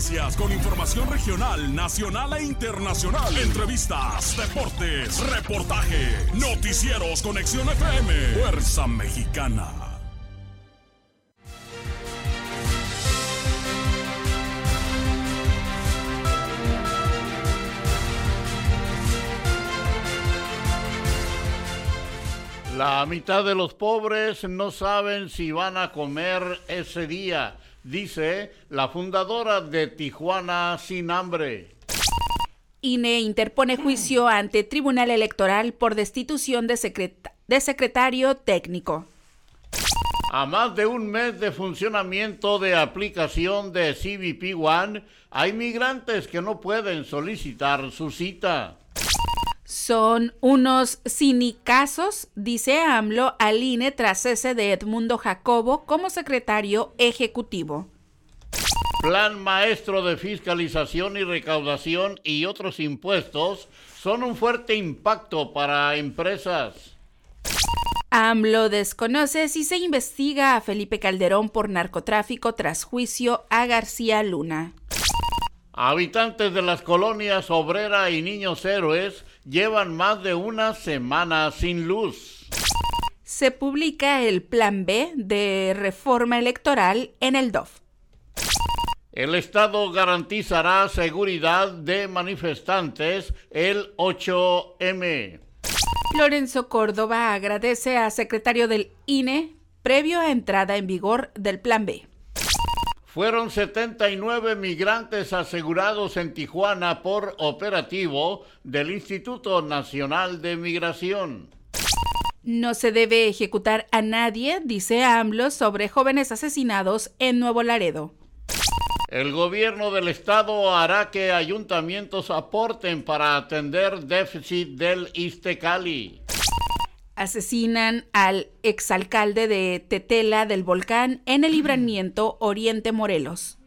Noticias con información regional, nacional e internacional. Entrevistas, deportes, reportaje, noticieros, conexión FM, Fuerza Mexicana. La mitad de los pobres no saben si van a comer ese día dice la fundadora de Tijuana Sin Hambre. INE interpone juicio ante Tribunal Electoral por destitución de, de secretario técnico. A más de un mes de funcionamiento de aplicación de CBP One, hay migrantes que no pueden solicitar su cita. Son unos cinicazos, dice AMLO al INE tras cese de Edmundo Jacobo como secretario ejecutivo. Plan maestro de fiscalización y recaudación y otros impuestos son un fuerte impacto para empresas. AMLO desconoce si se investiga a Felipe Calderón por narcotráfico tras juicio a García Luna. Habitantes de las colonias Obrera y Niños Héroes llevan más de una semana sin luz. Se publica el Plan B de reforma electoral en el DOF. El Estado garantizará seguridad de manifestantes el 8M. Lorenzo Córdoba agradece a secretario del INE previo a entrada en vigor del Plan B. Fueron 79 migrantes asegurados en Tijuana por operativo del Instituto Nacional de Migración. No se debe ejecutar a nadie, dice AMLO, sobre jóvenes asesinados en Nuevo Laredo. El gobierno del estado hará que ayuntamientos aporten para atender déficit del Istecali asesinan al exalcalde de Tetela del Volcán en el libramiento Oriente Morelos.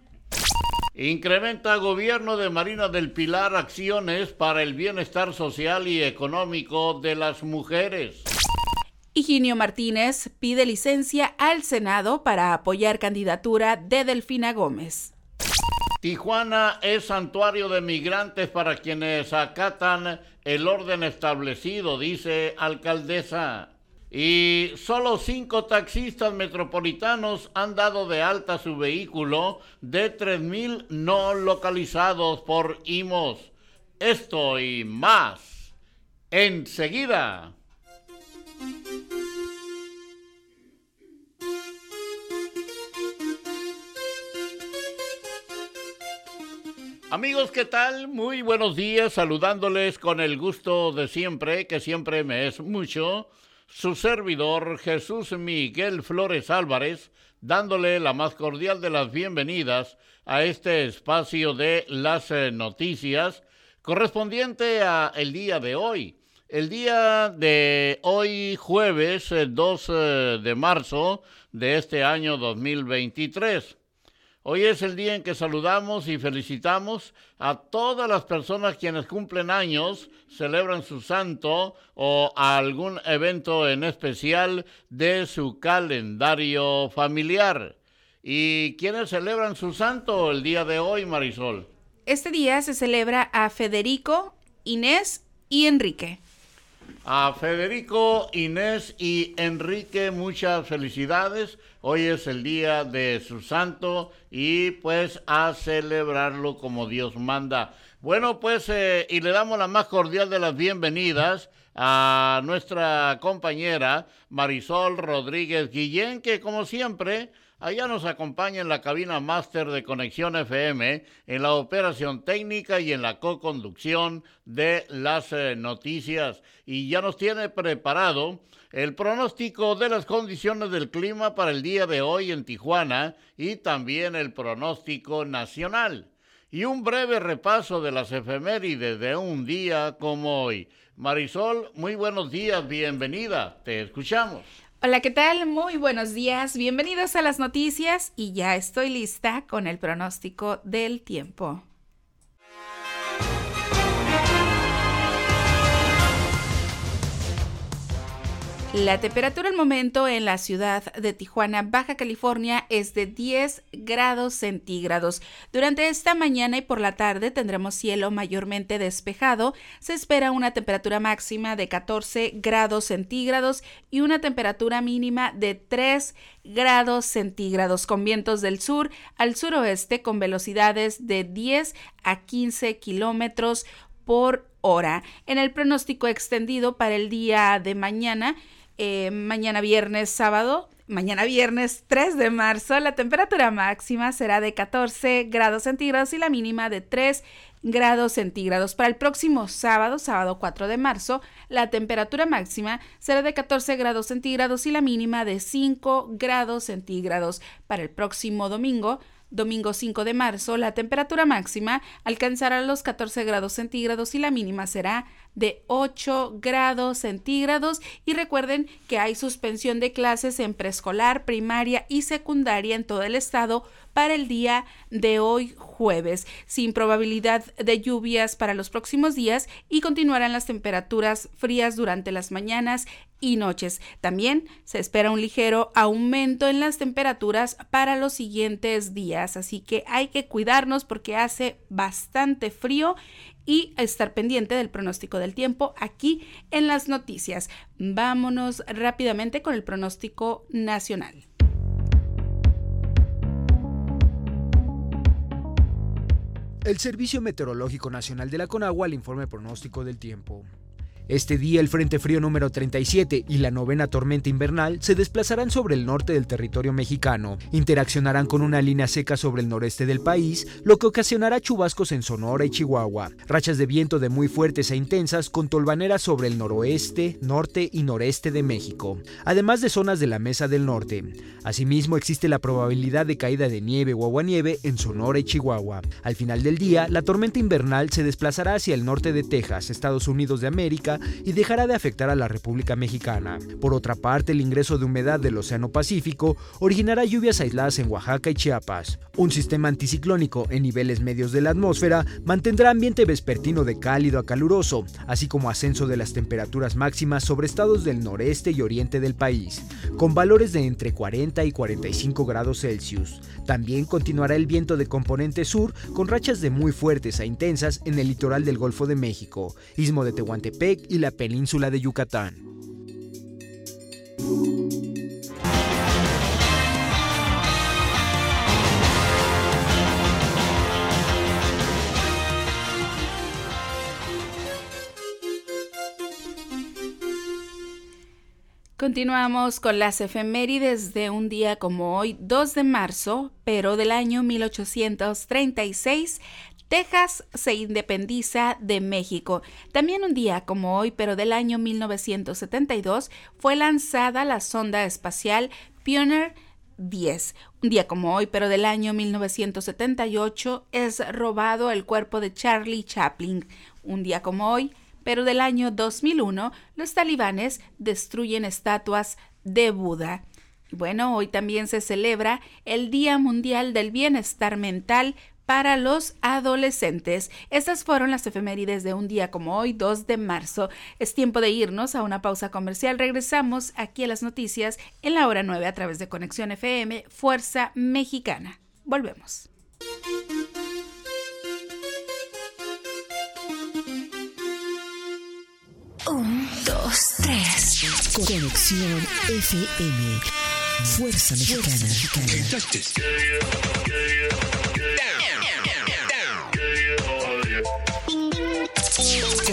Incrementa gobierno de Marina del Pilar acciones para el bienestar social y económico de las mujeres. Higinio Martínez pide licencia al Senado para apoyar candidatura de Delfina Gómez. Tijuana es santuario de migrantes para quienes acatan el orden establecido, dice alcaldesa. Y solo cinco taxistas metropolitanos han dado de alta su vehículo de 3.000 no localizados por IMOS. Esto y más. Enseguida. Amigos, ¿qué tal? Muy buenos días, saludándoles con el gusto de siempre, que siempre me es mucho, su servidor Jesús Miguel Flores Álvarez, dándole la más cordial de las bienvenidas a este espacio de las eh, noticias correspondiente a el día de hoy. El día de hoy, jueves 2 eh, eh, de marzo de este año 2023. Hoy es el día en que saludamos y felicitamos a todas las personas quienes cumplen años, celebran su santo o algún evento en especial de su calendario familiar. ¿Y quiénes celebran su santo el día de hoy, Marisol? Este día se celebra a Federico, Inés y Enrique. A Federico, Inés y Enrique, muchas felicidades. Hoy es el día de su santo y pues a celebrarlo como Dios manda. Bueno, pues eh, y le damos la más cordial de las bienvenidas a nuestra compañera Marisol Rodríguez Guillén, que como siempre Allá nos acompaña en la cabina máster de Conexión FM, en la operación técnica y en la co-conducción de las eh, noticias. Y ya nos tiene preparado el pronóstico de las condiciones del clima para el día de hoy en Tijuana y también el pronóstico nacional. Y un breve repaso de las efemérides de un día como hoy. Marisol, muy buenos días, bienvenida, te escuchamos. Hola, ¿qué tal? Muy buenos días, bienvenidos a las noticias y ya estoy lista con el pronóstico del tiempo. La temperatura al momento en la ciudad de Tijuana, Baja California, es de 10 grados centígrados. Durante esta mañana y por la tarde tendremos cielo mayormente despejado. Se espera una temperatura máxima de 14 grados centígrados y una temperatura mínima de 3 grados centígrados con vientos del sur al suroeste con velocidades de 10 a 15 kilómetros por hora. En el pronóstico extendido para el día de mañana, eh, mañana viernes, sábado. Mañana viernes 3 de marzo la temperatura máxima será de 14 grados centígrados y la mínima de 3 grados centígrados. Para el próximo sábado, sábado 4 de marzo, la temperatura máxima será de 14 grados centígrados y la mínima de 5 grados centígrados. Para el próximo domingo, Domingo 5 de marzo, la temperatura máxima alcanzará los 14 grados centígrados y la mínima será de 8 grados centígrados. Y recuerden que hay suspensión de clases en preescolar, primaria y secundaria en todo el estado para el día de hoy jueves, sin probabilidad de lluvias para los próximos días y continuarán las temperaturas frías durante las mañanas y noches. También se espera un ligero aumento en las temperaturas para los siguientes días, así que hay que cuidarnos porque hace bastante frío y estar pendiente del pronóstico del tiempo aquí en las noticias. Vámonos rápidamente con el pronóstico nacional. El Servicio Meteorológico Nacional de la Conagua le informe pronóstico del tiempo. Este día el Frente Frío número 37 y la novena tormenta invernal se desplazarán sobre el norte del territorio mexicano, interaccionarán con una línea seca sobre el noreste del país, lo que ocasionará chubascos en Sonora y Chihuahua, rachas de viento de muy fuertes e intensas con tolvaneras sobre el noroeste, norte y noreste de México, además de zonas de la Mesa del Norte. Asimismo existe la probabilidad de caída de nieve o aguanieve en Sonora y Chihuahua. Al final del día, la tormenta invernal se desplazará hacia el norte de Texas, Estados Unidos de América, y dejará de afectar a la República Mexicana. Por otra parte, el ingreso de humedad del Océano Pacífico originará lluvias aisladas en Oaxaca y Chiapas. Un sistema anticiclónico en niveles medios de la atmósfera mantendrá ambiente vespertino de cálido a caluroso, así como ascenso de las temperaturas máximas sobre estados del noreste y oriente del país, con valores de entre 40 y 45 grados Celsius. También continuará el viento de componente sur con rachas de muy fuertes a intensas en el litoral del Golfo de México, istmo de Tehuantepec y la península de Yucatán. Continuamos con las efemérides de un día como hoy, 2 de marzo, pero del año 1836, Texas se independiza de México. También un día como hoy, pero del año 1972, fue lanzada la sonda espacial Pioneer 10. Un día como hoy, pero del año 1978, es robado el cuerpo de Charlie Chaplin. Un día como hoy, pero del año 2001, los talibanes destruyen estatuas de Buda. Bueno, hoy también se celebra el Día Mundial del Bienestar Mental para los adolescentes. Estas fueron las efemérides de un día como hoy, 2 de marzo. Es tiempo de irnos a una pausa comercial. Regresamos aquí a las noticias en la hora 9 a través de Conexión FM, Fuerza Mexicana. Volvemos. Un, dos, tres. Conexión FM. Fuerza Mexicana.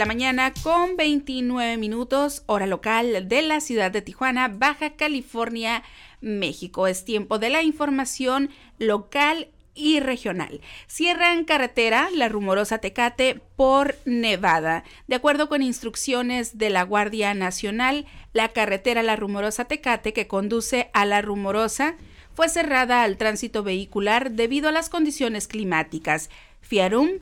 La mañana con 29 minutos, hora local de la ciudad de Tijuana, Baja California, México. Es tiempo de la información local y regional. Cierran carretera La Rumorosa Tecate por Nevada. De acuerdo con instrucciones de la Guardia Nacional, la carretera La Rumorosa Tecate que conduce a La Rumorosa fue cerrada al tránsito vehicular debido a las condiciones climáticas. Fiarum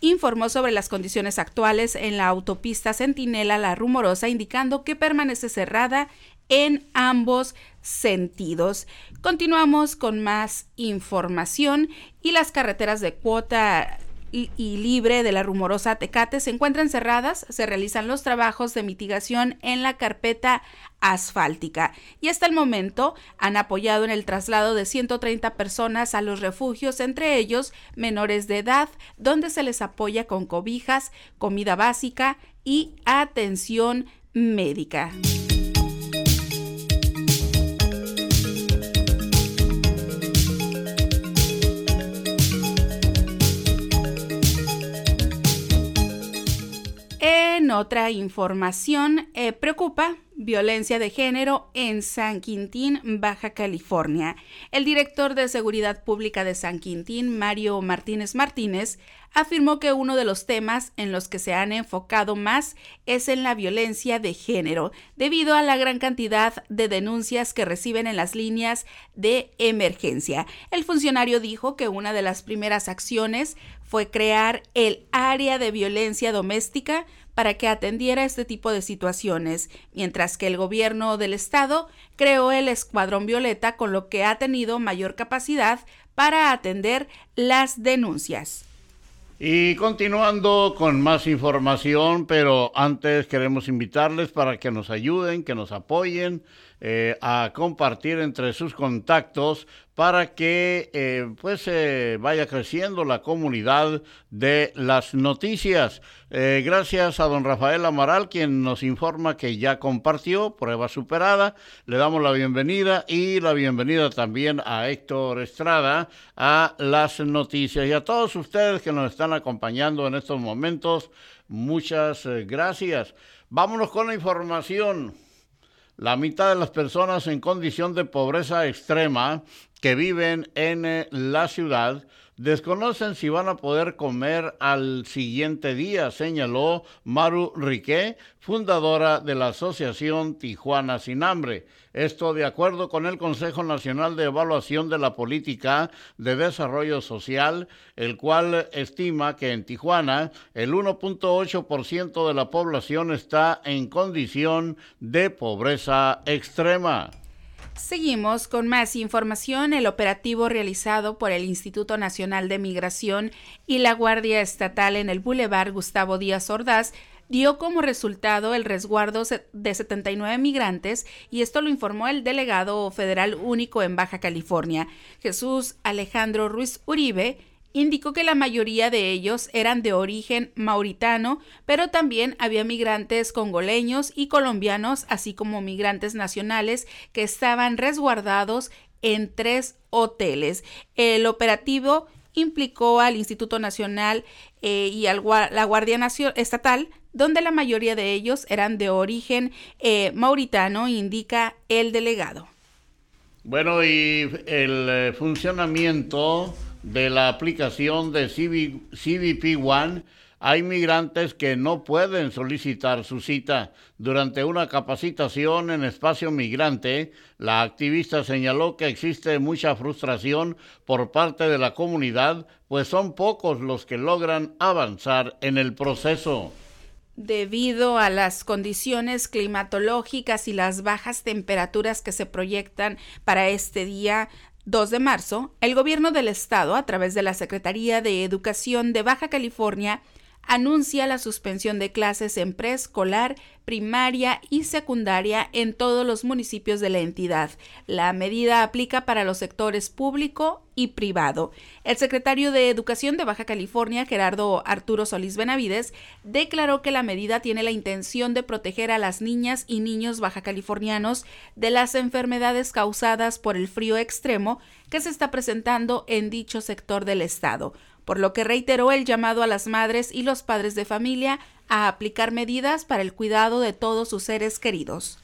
informó sobre las condiciones actuales en la autopista Centinela La Rumorosa, indicando que permanece cerrada en ambos sentidos. Continuamos con más información y las carreteras de cuota y, libre de la rumorosa Tecate se encuentran cerradas, se realizan los trabajos de mitigación en la carpeta asfáltica y hasta el momento han apoyado en el traslado de 130 personas a los refugios, entre ellos menores de edad, donde se les apoya con cobijas, comida básica y atención médica. Otra información, eh, preocupa violencia de género en San Quintín, Baja California. El director de Seguridad Pública de San Quintín, Mario Martínez Martínez, afirmó que uno de los temas en los que se han enfocado más es en la violencia de género, debido a la gran cantidad de denuncias que reciben en las líneas de emergencia. El funcionario dijo que una de las primeras acciones fue crear el área de violencia doméstica para que atendiera este tipo de situaciones, mientras que el gobierno del estado creó el Escuadrón Violeta, con lo que ha tenido mayor capacidad para atender las denuncias. Y continuando con más información, pero antes queremos invitarles para que nos ayuden, que nos apoyen eh, a compartir entre sus contactos para que eh, pues eh, vaya creciendo la comunidad de las noticias. gracias a don Rafael Amaral, quien nos informa que ya compartió prueba superada. Le damos la bienvenida y la bienvenida también a Héctor Estrada a las noticias y a todos ustedes que nos están acompañando en estos momentos. Muchas gracias. Vámonos con la información. La mitad de las personas en condición de pobreza extrema que viven en eh, la ciudad desconocen si van a poder comer al siguiente día, señaló Maru Riqué, fundadora de la Asociación Tijuana Sin Hambre. Esto de acuerdo con el Consejo Nacional de Evaluación de la Política de Desarrollo Social, el cual estima que en Tijuana el 1.8% de la población está en condición de pobreza extrema. Seguimos con más información. El operativo realizado por el Instituto Nacional de Migración y la Guardia Estatal en el Boulevard Gustavo Díaz Ordaz dio como resultado el resguardo de 79 migrantes y esto lo informó el delegado federal único en Baja California, Jesús Alejandro Ruiz Uribe, indicó que la mayoría de ellos eran de origen mauritano, pero también había migrantes congoleños y colombianos, así como migrantes nacionales que estaban resguardados en tres hoteles. El operativo implicó al Instituto Nacional eh, y a la Guardia Nacional Estatal, donde la mayoría de ellos eran de origen eh, mauritano, indica el delegado. Bueno, y el eh, funcionamiento de la aplicación de CBP One, hay migrantes que no pueden solicitar su cita. Durante una capacitación en espacio migrante, la activista señaló que existe mucha frustración por parte de la comunidad, pues son pocos los que logran avanzar en el proceso. Debido a las condiciones climatológicas y las bajas temperaturas que se proyectan para este día, 2 de marzo, el gobierno del estado, a través de la Secretaría de Educación de Baja California, anuncia la suspensión de clases en preescolar, primaria y secundaria en todos los municipios de la entidad. La medida aplica para los sectores público y privado. El secretario de Educación de Baja California, Gerardo Arturo Solís Benavides, declaró que la medida tiene la intención de proteger a las niñas y niños baja californianos de las enfermedades causadas por el frío extremo que se está presentando en dicho sector del estado por lo que reiteró el llamado a las madres y los padres de familia a aplicar medidas para el cuidado de todos sus seres queridos.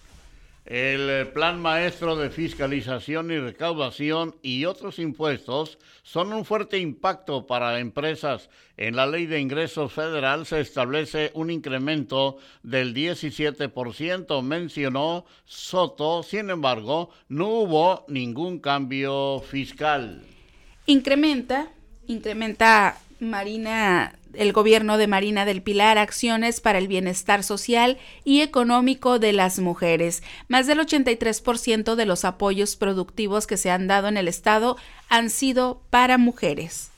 El eh, Plan Maestro de Fiscalización y Recaudación y otros impuestos son un fuerte impacto para empresas. En la Ley de Ingresos Federal se establece un incremento del 17%, mencionó Soto. Sin embargo, no hubo ningún cambio fiscal. Incrementa incrementa Marina el gobierno de Marina del Pilar acciones para el bienestar social y económico de las mujeres. Más del 83% de los apoyos productivos que se han dado en el Estado han sido para mujeres.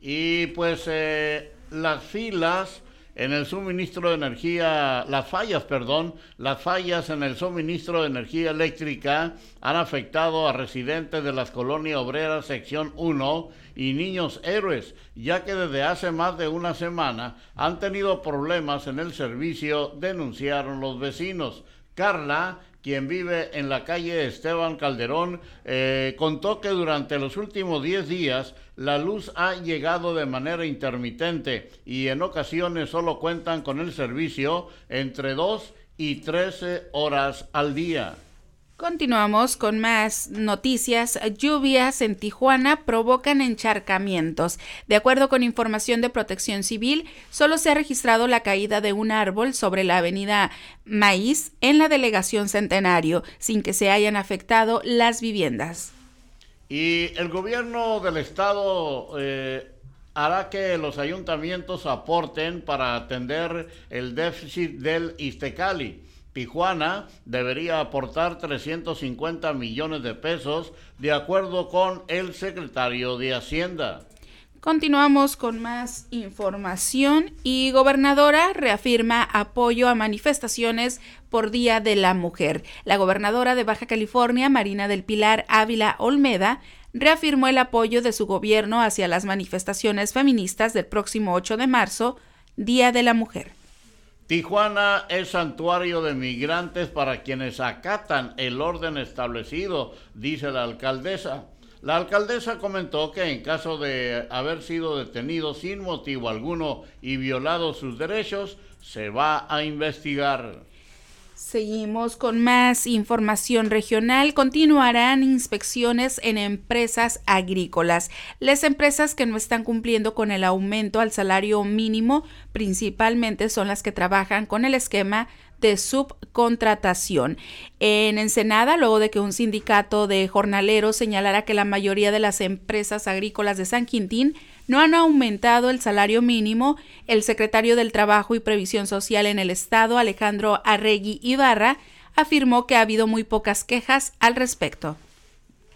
Y pues eh, las filas en el suministro de energía, las fallas, perdón, las fallas en el suministro de energía eléctrica han afectado a residentes de las colonias obreras sección 1 y niños héroes, ya que desde hace más de una semana han tenido problemas en el servicio, denunciaron los vecinos. Carla quien vive en la calle Esteban Calderón, eh, contó que durante los últimos 10 días la luz ha llegado de manera intermitente y en ocasiones solo cuentan con el servicio entre 2 y 13 horas al día. Continuamos con más noticias. Lluvias en Tijuana provocan encharcamientos. De acuerdo con información de Protección Civil, solo se ha registrado la caída de un árbol sobre la avenida Maíz en la delegación Centenario, sin que se hayan afectado las viviendas. Y el gobierno del estado eh, hará que los ayuntamientos aporten para atender el déficit del Istecali. Tijuana debería aportar 350 millones de pesos, de acuerdo con el secretario de Hacienda. Continuamos con más información y gobernadora reafirma apoyo a manifestaciones por Día de la Mujer. La gobernadora de Baja California, Marina del Pilar Ávila Olmeda, reafirmó el apoyo de su gobierno hacia las manifestaciones feministas del próximo 8 de marzo, Día de la Mujer. Tijuana es santuario de migrantes para quienes acatan el orden establecido, dice la alcaldesa. La alcaldesa comentó que en caso de haber sido detenido sin motivo alguno y violado sus derechos, se va a investigar. Seguimos con más información regional. Continuarán inspecciones en empresas agrícolas. Las empresas que no están cumpliendo con el aumento al salario mínimo principalmente son las que trabajan con el esquema de subcontratación. En Ensenada, luego de que un sindicato de jornaleros señalara que la mayoría de las empresas agrícolas de San Quintín no han aumentado el salario mínimo, el secretario del Trabajo y Previsión Social en el Estado, Alejandro Arregui Ibarra, afirmó que ha habido muy pocas quejas al respecto.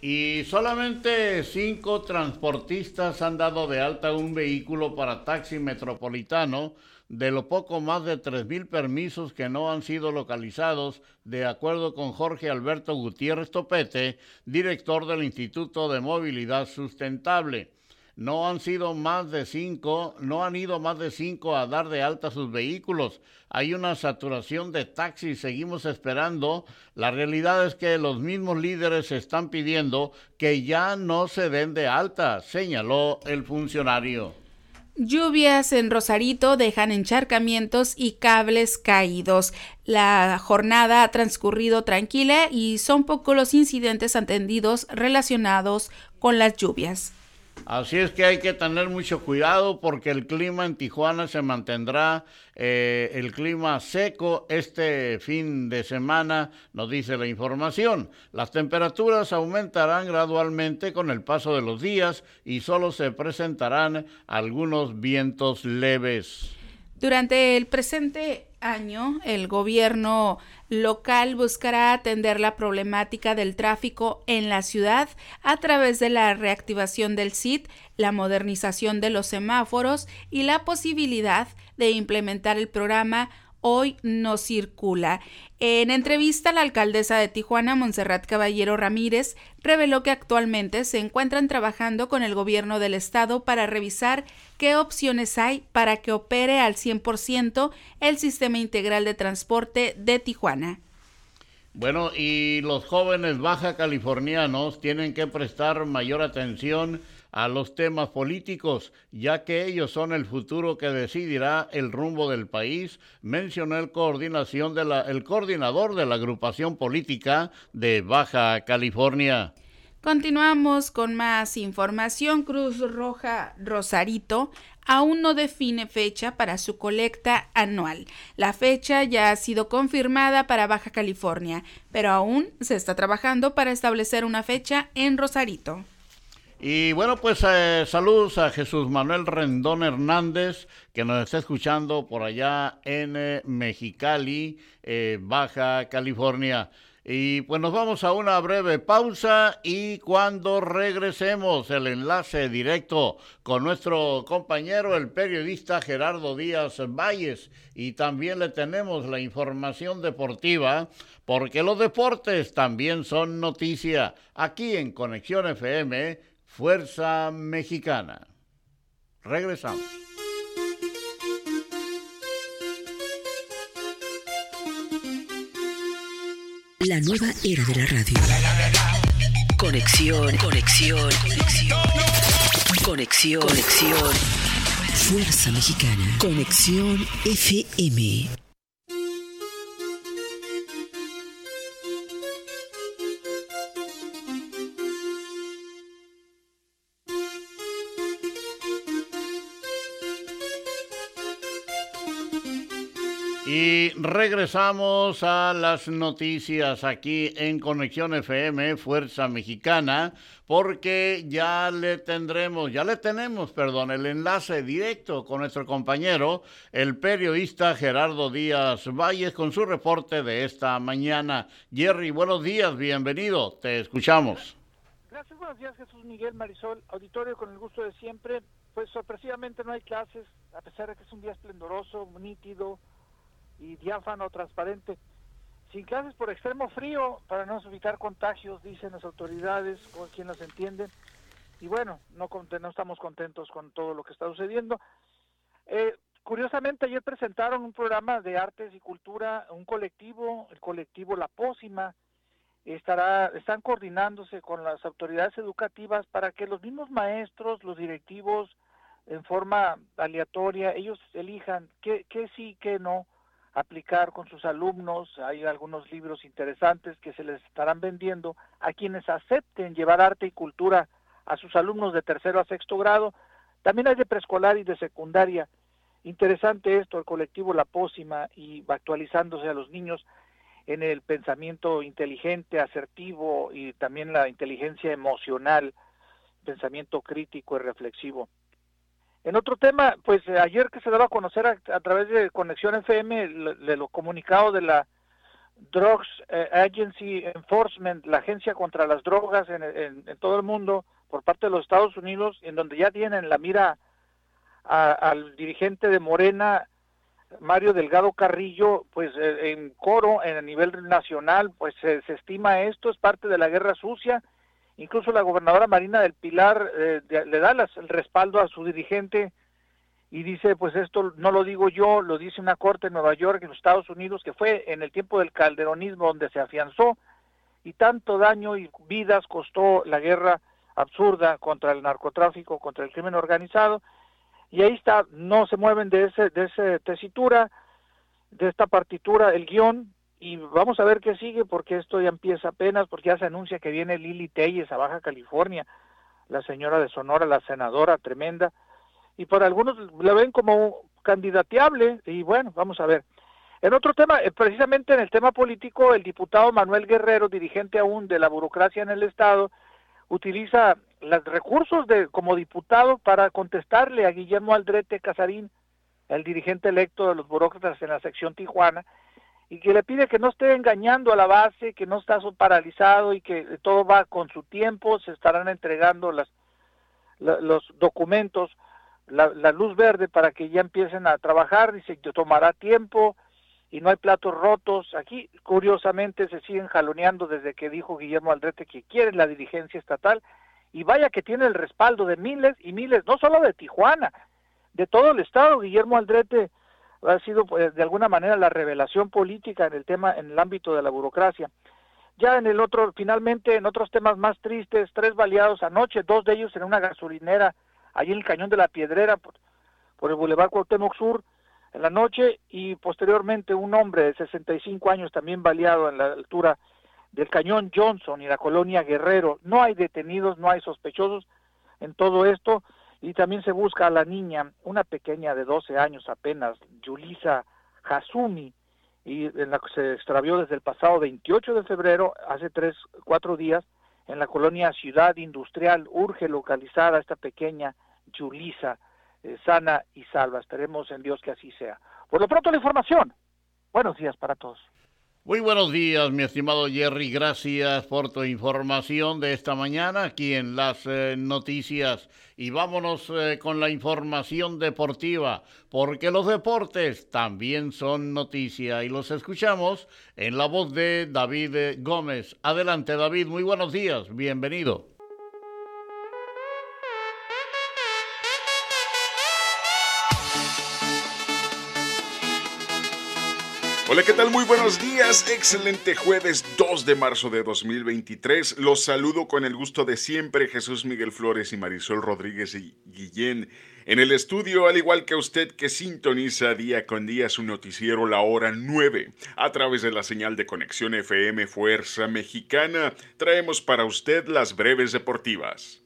Y solamente cinco transportistas han dado de alta un vehículo para taxi metropolitano de lo poco más de 3.000 permisos que no han sido localizados, de acuerdo con Jorge Alberto Gutiérrez Topete, director del Instituto de Movilidad Sustentable. No han sido más de cinco, no han ido más de cinco a dar de alta sus vehículos. Hay una saturación de taxis, seguimos esperando. La realidad es que los mismos líderes están pidiendo que ya no se den de alta, señaló el funcionario. Lluvias en Rosarito dejan encharcamientos y cables caídos. La jornada ha transcurrido tranquila y son pocos los incidentes atendidos relacionados con las lluvias. Así es que hay que tener mucho cuidado porque el clima en Tijuana se mantendrá, eh, el clima seco este fin de semana, nos dice la información. Las temperaturas aumentarán gradualmente con el paso de los días y solo se presentarán algunos vientos leves. Durante el presente año, el gobierno local buscará atender la problemática del tráfico en la ciudad a través de la reactivación del CIT, la modernización de los semáforos y la posibilidad de implementar el programa Hoy no circula. En entrevista, la alcaldesa de Tijuana, Montserrat Caballero Ramírez, reveló que actualmente se encuentran trabajando con el gobierno del estado para revisar qué opciones hay para que opere al 100% el sistema integral de transporte de Tijuana. Bueno, y los jóvenes baja californianos tienen que prestar mayor atención a los temas políticos, ya que ellos son el futuro que decidirá el rumbo del país, mencionó el, coordinación de la, el coordinador de la agrupación política de Baja California. Continuamos con más información. Cruz Roja Rosarito aún no define fecha para su colecta anual. La fecha ya ha sido confirmada para Baja California, pero aún se está trabajando para establecer una fecha en Rosarito. Y bueno, pues eh, saludos a Jesús Manuel Rendón Hernández, que nos está escuchando por allá en eh, Mexicali, eh, Baja California. Y pues nos vamos a una breve pausa y cuando regresemos el enlace directo con nuestro compañero, el periodista Gerardo Díaz Valles. Y también le tenemos la información deportiva, porque los deportes también son noticia aquí en Conexión FM Fuerza Mexicana. Regresamos. La nueva era de la radio. Conexión, conexión, conexión. Conexión, conexión. Fuerza Mexicana. Conexión FM. Regresamos a las noticias aquí en Conexión FM, Fuerza Mexicana, porque ya le tendremos, ya le tenemos, perdón, el enlace directo con nuestro compañero, el periodista Gerardo Díaz Valles, con su reporte de esta mañana. Jerry, buenos días, bienvenido, te escuchamos. Gracias, buenos días Jesús Miguel Marisol, auditorio con el gusto de siempre. Pues sorpresivamente no hay clases, a pesar de que es un día esplendoroso, nítido, y diáfano, transparente, sin clases por extremo frío para no evitar contagios, dicen las autoridades, con quien las entienden. Y bueno, no, no estamos contentos con todo lo que está sucediendo. Eh, curiosamente, ayer presentaron un programa de artes y cultura, un colectivo, el colectivo La Pócima, estará, están coordinándose con las autoridades educativas para que los mismos maestros, los directivos, en forma aleatoria, ellos elijan qué, qué sí, qué no, aplicar con sus alumnos. Hay algunos libros interesantes que se les estarán vendiendo a quienes acepten llevar arte y cultura a sus alumnos de tercero a sexto grado. También hay de preescolar y de secundaria. Interesante esto, el colectivo La Pócima y actualizándose a los niños en el pensamiento inteligente, asertivo y también la inteligencia emocional, pensamiento crítico y reflexivo. En otro tema, pues eh, ayer que se daba a conocer a, través de Conexión FM de lo comunicado de la Drugs eh, Agency Enforcement, la agencia contra las drogas en, todo el mundo por parte de los Estados Unidos, en donde ya tienen la mira al dirigente de Morena, Mario Delgado Carrillo, pues eh, en coro, en a nivel nacional, pues se estima esto, es parte de la guerra sucia Incluso la gobernadora Marina del Pilar eh, le da el respaldo a su dirigente y dice, pues esto no lo digo yo, lo dice una corte en Nueva York, en los Estados Unidos, que fue en el tiempo del calderonismo donde se afianzó y tanto daño y vidas costó la guerra absurda contra el narcotráfico, contra el crimen organizado. Y ahí está, no se mueven de ese, de esa tesitura, de esta partitura, el guion, y vamos a ver qué sigue porque esto ya empieza apenas, porque ya se anuncia que viene Lili Telles a Baja California, la señora de Sonora, la senadora tremenda, y por algunos la ven como candidateable, y bueno, vamos a ver. En otro tema, eh, precisamente en el tema político, el diputado Manuel Guerrero, dirigente aún de la burocracia en el Estado, utiliza los recursos de como diputado para contestarle a Guillermo Aldrete Casarín, el dirigente electo de los burócratas en la sección Tijuana, y que le pide que no esté engañando a la base, que no está paralizado y que todo va con su tiempo, se estarán entregando las, los documentos, la, la, luz verde para que ya empiecen a trabajar, dice que tomará tiempo y no hay platos rotos. Aquí, curiosamente, se siguen jaloneando desde que dijo Guillermo Aldrete que quiere la dirigencia estatal y vaya que tiene el respaldo de miles y miles, no solo de Tijuana, de todo el estado. Guillermo Aldrete ha sido pues, de alguna manera la revelación política en el tema, en el ámbito de la burocracia. Ya en el otro, finalmente, en otros temas más tristes, tres baleados anoche, dos de ellos en una gasolinera, allí en el Cañón de la Piedrera, por, por el Boulevard Cuauhtémoc Sur, en la noche, y posteriormente un hombre de 65 años también baleado en la altura del Cañón Johnson y la colonia Guerrero. No hay detenidos, no hay sospechosos en todo esto y también se busca a la niña, una pequeña de 12 años apenas, Yulisa Hasumi, y en la que se extravió desde el pasado 28 de febrero, hace tres, cuatro días, en la colonia Ciudad Industrial. Urge localizar a esta pequeña Yulisa, eh, sana y salva. Esperemos en Dios que así sea. Por lo pronto la información. Buenos días para todos. Muy buenos días, mi estimado Jerry. Gracias por tu información de esta mañana aquí en las eh, noticias. Y vámonos eh, con la información deportiva, porque los deportes también son noticia y los escuchamos en la voz de David eh, Gómez. Adelante, David. Muy buenos días. Bienvenido. Hola, ¿qué tal? Muy buenos días. Excelente jueves 2 de marzo de 2023. Los saludo con el gusto de siempre, Jesús Miguel Flores y Marisol Rodríguez y Guillén. En el estudio, al igual que usted que sintoniza día con día su noticiero La Hora 9, a través de la señal de conexión FM Fuerza Mexicana, traemos para usted las breves deportivas.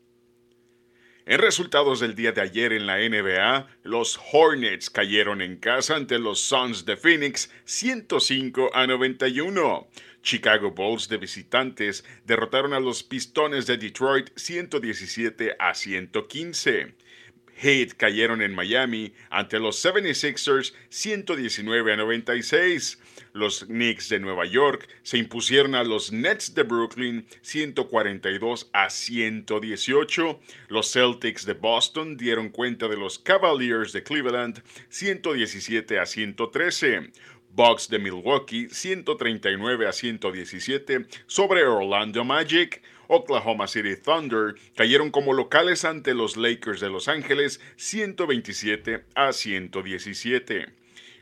En resultados del día de ayer en la NBA, los Hornets cayeron en casa ante los Suns de Phoenix 105 a 91. Chicago Bulls de visitantes derrotaron a los Pistones de Detroit 117 a 115. Heat cayeron en Miami ante los 76ers 119 a 96. Los Knicks de Nueva York se impusieron a los Nets de Brooklyn 142 a 118. Los Celtics de Boston dieron cuenta de los Cavaliers de Cleveland 117 a 113. Bucks de Milwaukee 139 a 117 sobre Orlando Magic. Oklahoma City Thunder cayeron como locales ante los Lakers de Los Ángeles 127 a 117.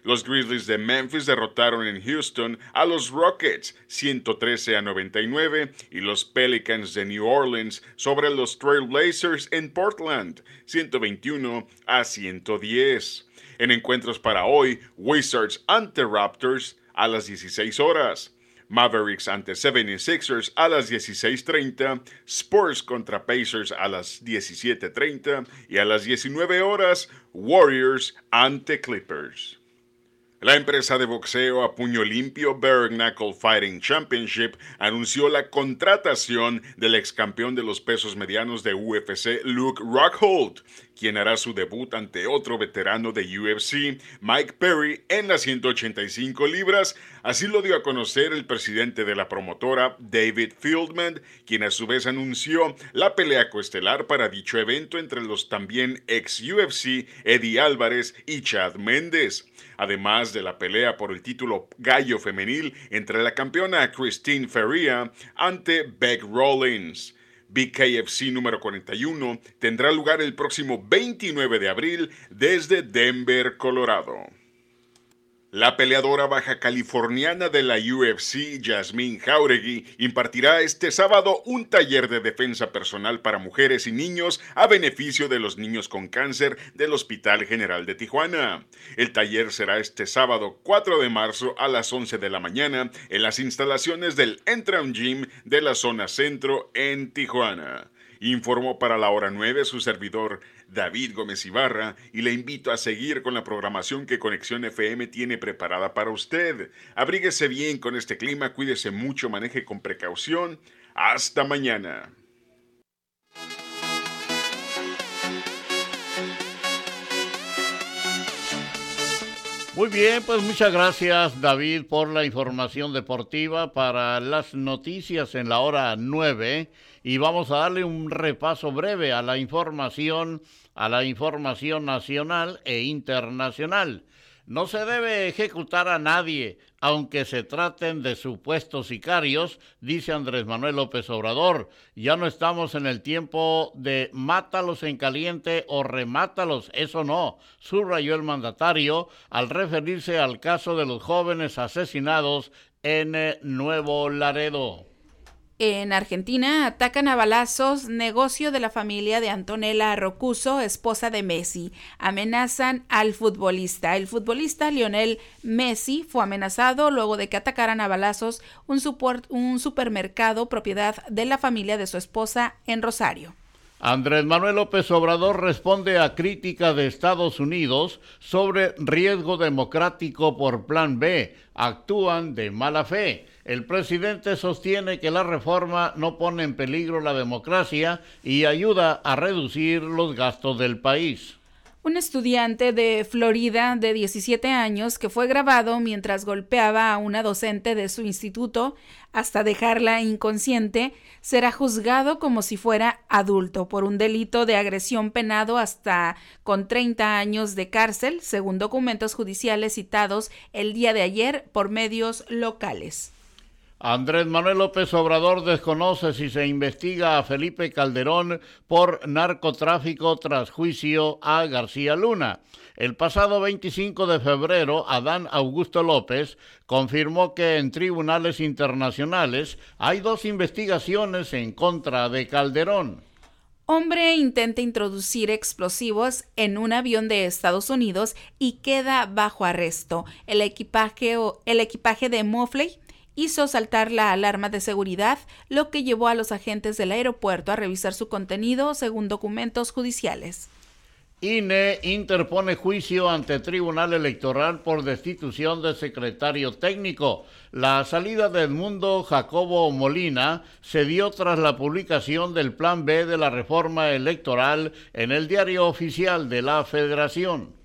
Los Grizzlies de Memphis derrotaron en Houston a los Rockets 113 a 99 y los Pelicans de New Orleans sobre los Trailblazers en Portland 121 a 110. En encuentros para hoy, Wizards ante Raptors a las 16 horas. Mavericks ante 76ers a las 16.30, Spurs contra Pacers a las 17.30 y a las 19 horas, Warriors ante Clippers. La empresa de boxeo a puño limpio Bare Knuckle Fighting Championship anunció la contratación del ex campeón de los pesos medianos de UFC, Luke Rockhold, quien hará su debut ante otro veterano de UFC, Mike Perry, en las 185 libras. Así lo dio a conocer el presidente de la promotora, David Fieldman, quien a su vez anunció la pelea coestelar para dicho evento entre los también ex UFC, Eddie Álvarez y Chad Méndez además de la pelea por el título gallo femenil entre la campeona Christine Feria ante Beck Rollins. BKFC número 41 tendrá lugar el próximo 29 de abril desde Denver, Colorado. La peleadora baja californiana de la UFC, Jasmine Jauregui, impartirá este sábado un taller de defensa personal para mujeres y niños a beneficio de los niños con cáncer del Hospital General de Tijuana. El taller será este sábado 4 de marzo a las 11 de la mañana en las instalaciones del Entram Gym de la zona centro en Tijuana. Informó para la hora 9 su servidor David Gómez Ibarra y le invito a seguir con la programación que Conexión FM tiene preparada para usted. Abríguese bien con este clima, cuídese mucho, maneje con precaución. Hasta mañana. Muy bien, pues muchas gracias David por la información deportiva para las noticias en la hora 9 y vamos a darle un repaso breve a la información, a la información nacional e internacional. No se debe ejecutar a nadie, aunque se traten de supuestos sicarios, dice Andrés Manuel López Obrador. Ya no estamos en el tiempo de mátalos en caliente o remátalos, eso no, subrayó el mandatario al referirse al caso de los jóvenes asesinados en eh, Nuevo Laredo. En Argentina atacan a balazos negocio de la familia de Antonella Rocuso, esposa de Messi. Amenazan al futbolista. El futbolista Lionel Messi fue amenazado luego de que atacaran a balazos un, supermercado propiedad de la familia de su esposa en Rosario. Andrés Manuel López Obrador responde a crítica de Estados Unidos sobre riesgo democrático por Plan B. Actúan de mala fe. El presidente sostiene que la reforma no pone en peligro la democracia y ayuda a reducir los gastos del país un estudiante de Florida de 17 años que fue grabado mientras golpeaba a una docente de su instituto hasta dejarla inconsciente, será juzgado como si fuera adulto por un delito de agresión penado hasta con 30 años de cárcel, según documentos judiciales citados el día de ayer por medios locales. Andrés Manuel López Obrador desconoce si se investiga a Felipe Calderón por narcotráfico tras juicio a García Luna. El pasado 25 de febrero, Adán Augusto López confirmó que en tribunales internacionales hay dos investigaciones en contra de Calderón. Hombre intenta introducir explosivos en un avión de Estados Unidos y queda bajo arresto. El equipaje, el equipaje de Moffley hizo saltar la alarma de seguridad, lo que llevó a los agentes del aeropuerto a revisar su contenido según documentos judiciales. INE interpone juicio ante Tribunal Electoral por destitución de secretario técnico. La salida del mundo Jacobo Molina se dio tras la publicación del Plan B de la reforma electoral en el diario oficial de la Federación.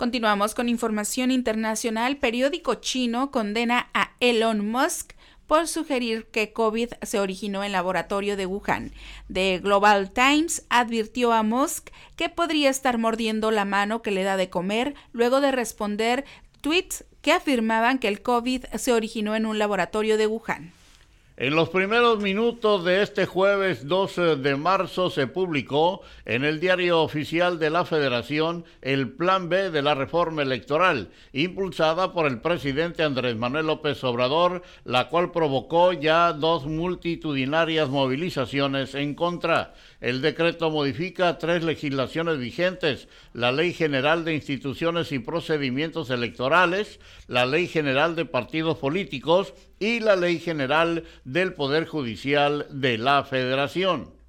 Continuamos con información internacional. Periódico chino condena a Elon Musk por sugerir que COVID se originó en laboratorio de Wuhan. The Global Times advirtió a Musk que podría estar mordiendo la mano que le da de comer luego de responder tweets que afirmaban que el COVID se originó en un laboratorio de Wuhan. En los primeros minutos de este jueves 12 de marzo se publicó en el diario oficial de la Federación el Plan B de la reforma electoral, impulsada por el presidente Andrés Manuel López Obrador, la cual provocó ya dos multitudinarias movilizaciones en contra. El decreto modifica tres legislaciones vigentes, la Ley General de Instituciones y Procedimientos Electorales, la Ley General de Partidos Políticos y la Ley General del Poder Judicial de la Federación.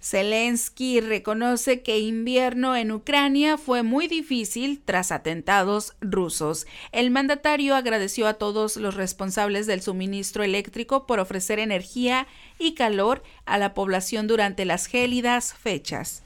Zelensky reconoce que invierno en Ucrania fue muy difícil tras atentados rusos. El mandatario agradeció a todos los responsables del suministro eléctrico por ofrecer energía y calor a la población durante las gélidas fechas.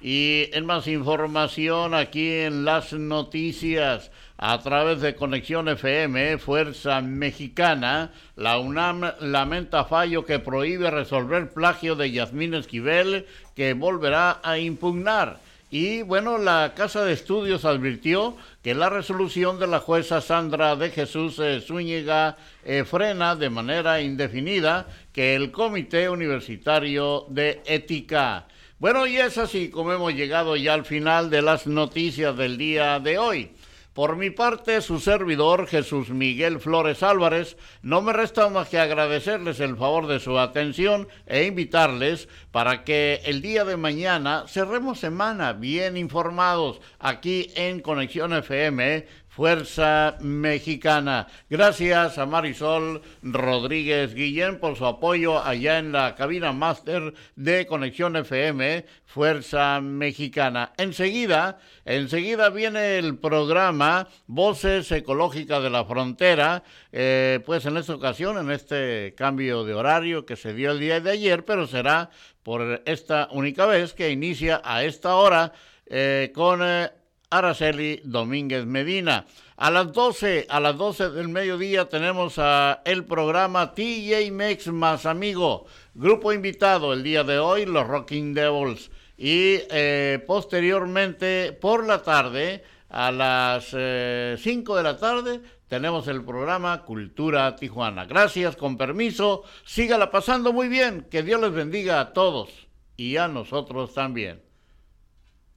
Y en más información aquí en las noticias, a través de Conexión FM, Fuerza Mexicana, la UNAM lamenta fallo que prohíbe resolver plagio de Yasmín Esquivel, que volverá a impugnar. Y bueno, la Casa de Estudios advirtió que la resolución de la jueza Sandra de Jesús eh, Zúñiga eh, frena de manera indefinida que el Comité Universitario de Ética. Bueno, y es así como hemos llegado ya al final de las noticias del día de hoy. Por mi parte, su servidor Jesús Miguel Flores Álvarez, no me resta más que agradecerles el favor de su atención e invitarles para que el día de mañana cerremos semana bien informados aquí en Conexión FM Fuerza Mexicana. Gracias a Marisol Rodríguez Guillén por su apoyo allá en la cabina máster de Conexión FM Fuerza Mexicana. Enseguida, enseguida viene el programa Voces Ecológicas de la Frontera, eh, pues en esta ocasión, en este cambio de horario que se dio el día de ayer, pero será por esta única vez que inicia a esta hora eh, con... Eh, Araceli Domínguez Medina. A las 12, a las 12 del mediodía tenemos a el programa TJ Mex más amigo. Grupo invitado el día de hoy, los Rocking Devils. Y eh, posteriormente, por la tarde, a las 5 eh, de la tarde, tenemos el programa Cultura Tijuana. Gracias, con permiso. Sígala pasando muy bien. Que Dios les bendiga a todos y a nosotros también.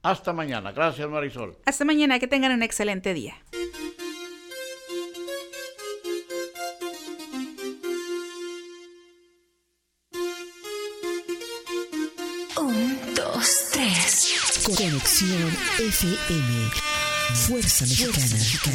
Hasta mañana. Gracias, Marisol. Hasta mañana. Que tengan un excelente día. Conexión FM. Fuerza Mexicana. Con